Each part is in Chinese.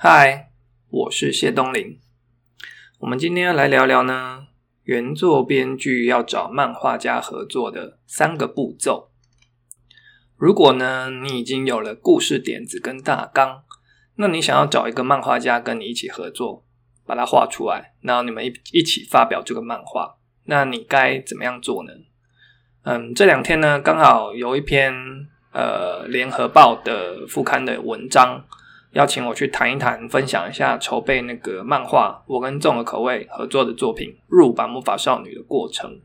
嗨，我是谢东林。我们今天要来聊聊呢，原作编剧要找漫画家合作的三个步骤。如果呢，你已经有了故事点子跟大纲，那你想要找一个漫画家跟你一起合作，把它画出来，然后你们一一起发表这个漫画，那你该怎么样做呢？嗯，这两天呢，刚好有一篇呃联合报的副刊的文章。邀请我去谈一谈，分享一下筹备那个漫画，我跟众的口味合作的作品《入版魔法少女》的过程。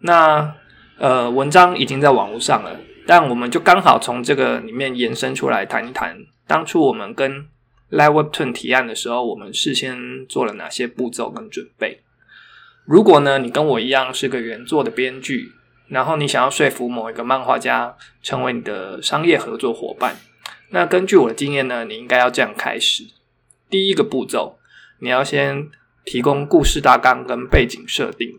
那呃，文章已经在网络上了，但我们就刚好从这个里面延伸出来谈一谈，当初我们跟 Live Webtoon 提案的时候，我们事先做了哪些步骤跟准备。如果呢，你跟我一样是个原作的编剧，然后你想要说服某一个漫画家成为你的商业合作伙伴。那根据我的经验呢，你应该要这样开始。第一个步骤，你要先提供故事大纲跟背景设定，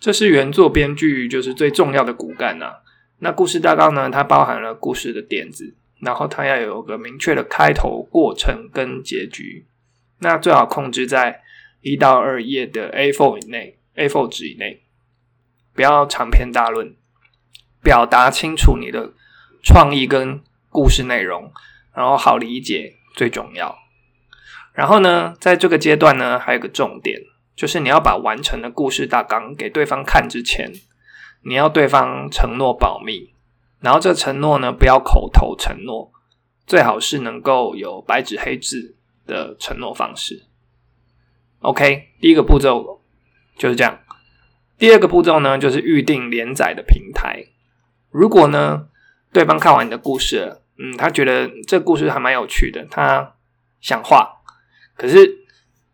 这是原作编剧就是最重要的骨干呐。那故事大纲呢，它包含了故事的点子，然后它要有个明确的开头、过程跟结局。那最好控制在一到二页的 A4 以内，A4 纸以内，不要长篇大论，表达清楚你的创意跟。故事内容，然后好理解最重要。然后呢，在这个阶段呢，还有个重点，就是你要把完成的故事大纲给对方看之前，你要对方承诺保密。然后这承诺呢，不要口头承诺，最好是能够有白纸黑字的承诺方式。OK，第一个步骤就是这样。第二个步骤呢，就是预定连载的平台。如果呢，对方看完你的故事。嗯，他觉得这故事还蛮有趣的，他想画，可是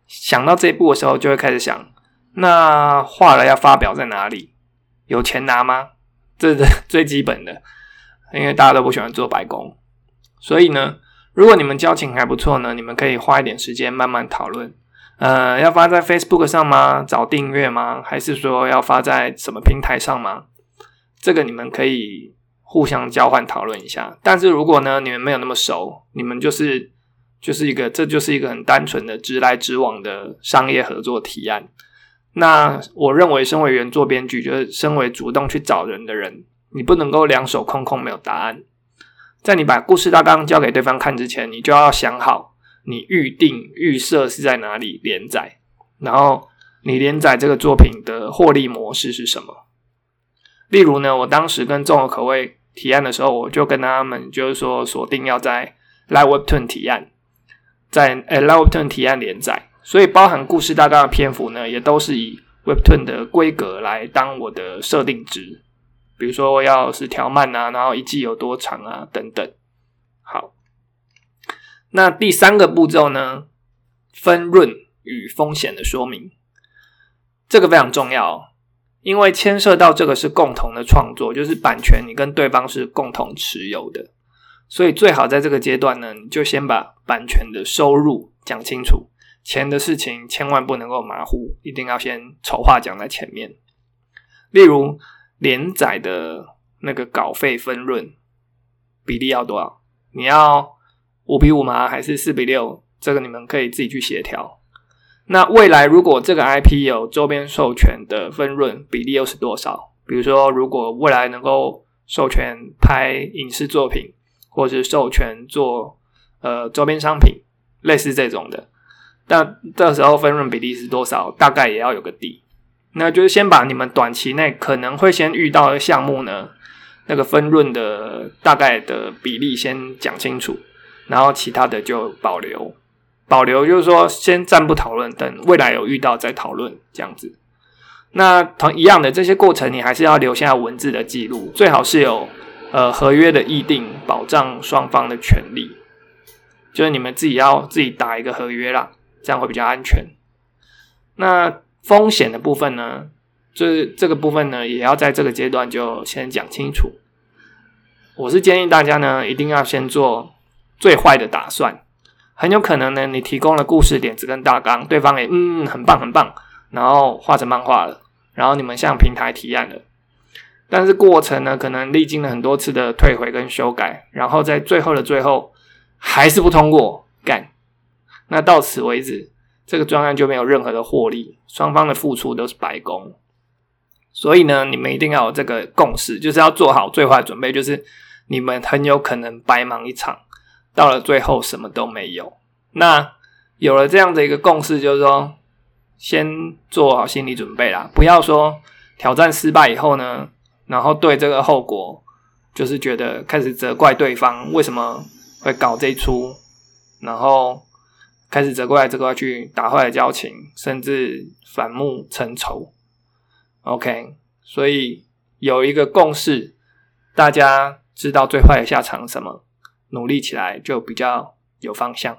想到这一步的时候，就会开始想，那画了要发表在哪里？有钱拿吗？这是最基本的，因为大家都不喜欢做白工，所以呢，如果你们交情还不错呢，你们可以花一点时间慢慢讨论，呃，要发在 Facebook 上吗？找订阅吗？还是说要发在什么平台上吗？这个你们可以。互相交换讨论一下，但是如果呢，你们没有那么熟，你们就是就是一个，这就是一个很单纯的直来直往的商业合作提案。那我认为，身为原作编剧，就是身为主动去找人的人，你不能够两手空空没有答案。在你把故事大纲交给对方看之前，你就要想好，你预定预设是在哪里连载，然后你连载这个作品的获利模式是什么。例如呢，我当时跟综合口味。提案的时候，我就跟他们就是说锁定要在 Live Webtoon 提案，在呃 Live Webtoon 提案连载，所以包含故事大纲的篇幅呢，也都是以 Webtoon 的规格来当我的设定值，比如说要是条漫啊，然后一季有多长啊等等。好，那第三个步骤呢，分润与风险的说明，这个非常重要。因为牵涉到这个是共同的创作，就是版权你跟对方是共同持有的，所以最好在这个阶段呢，你就先把版权的收入讲清楚，钱的事情千万不能够马虎，一定要先丑话讲在前面。例如连载的那个稿费分润比例要多少？你要五比五吗？还是四比六？这个你们可以自己去协调。那未来如果这个 IP 有周边授权的分润比例又是多少？比如说，如果未来能够授权拍影视作品，或是授权做呃周边商品，类似这种的，那到时候分润比例是多少？大概也要有个底。那就是先把你们短期内可能会先遇到的项目呢，那个分润的大概的比例先讲清楚，然后其他的就保留。保留就是说，先暂不讨论，等未来有遇到再讨论这样子。那同一样的这些过程，你还是要留下文字的记录，最好是有呃合约的议定，保障双方的权利。就是你们自己要自己打一个合约啦，这样会比较安全。那风险的部分呢，就是这个部分呢，也要在这个阶段就先讲清楚。我是建议大家呢，一定要先做最坏的打算。很有可能呢，你提供了故事点子跟大纲，对方也嗯。很棒很棒，然后画成漫画了，然后你们向平台提案了，但是过程呢，可能历经了很多次的退回跟修改，然后在最后的最后还是不通过，干。那到此为止，这个专案就没有任何的获利，双方的付出都是白工。所以呢，你们一定要有这个共识，就是要做好最坏准备，就是你们很有可能白忙一场，到了最后什么都没有。那有了这样的一个共识，就是说，先做好心理准备啦，不要说挑战失败以后呢，然后对这个后果就是觉得开始责怪对方为什么会搞这出，然后开始责怪这个去打坏了交情，甚至反目成仇。OK，所以有一个共识，大家知道最坏的下场什么，努力起来就比较有方向。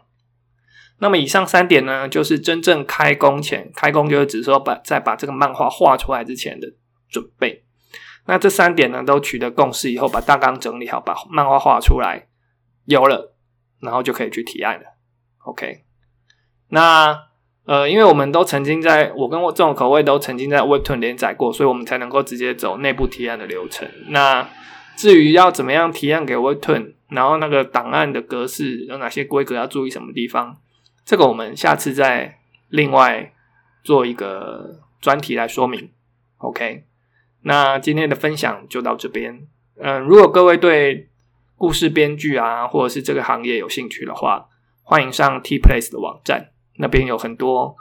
那么以上三点呢，就是真正开工前，开工就是指说把在把这个漫画画出来之前的准备。那这三点呢，都取得共识以后，把大纲整理好，把漫画画出来，有了，然后就可以去提案了。OK，那。呃，因为我们都曾经在，我跟我这种口味都曾经在 Webtoon 连载过，所以我们才能够直接走内部提案的流程。那至于要怎么样提案给 Webtoon，然后那个档案的格式有哪些规格要注意什么地方，这个我们下次再另外做一个专题来说明。OK，那今天的分享就到这边。嗯，如果各位对故事编剧啊，或者是这个行业有兴趣的话，欢迎上 T Place 的网站。那边有很多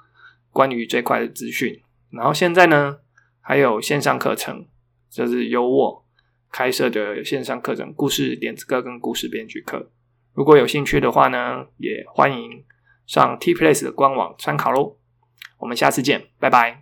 关于这块的资讯，然后现在呢还有线上课程，就是由我开设的线上课程——故事点子课跟故事编剧课。如果有兴趣的话呢，也欢迎上 T Place 的官网参考喽。我们下次见，拜拜。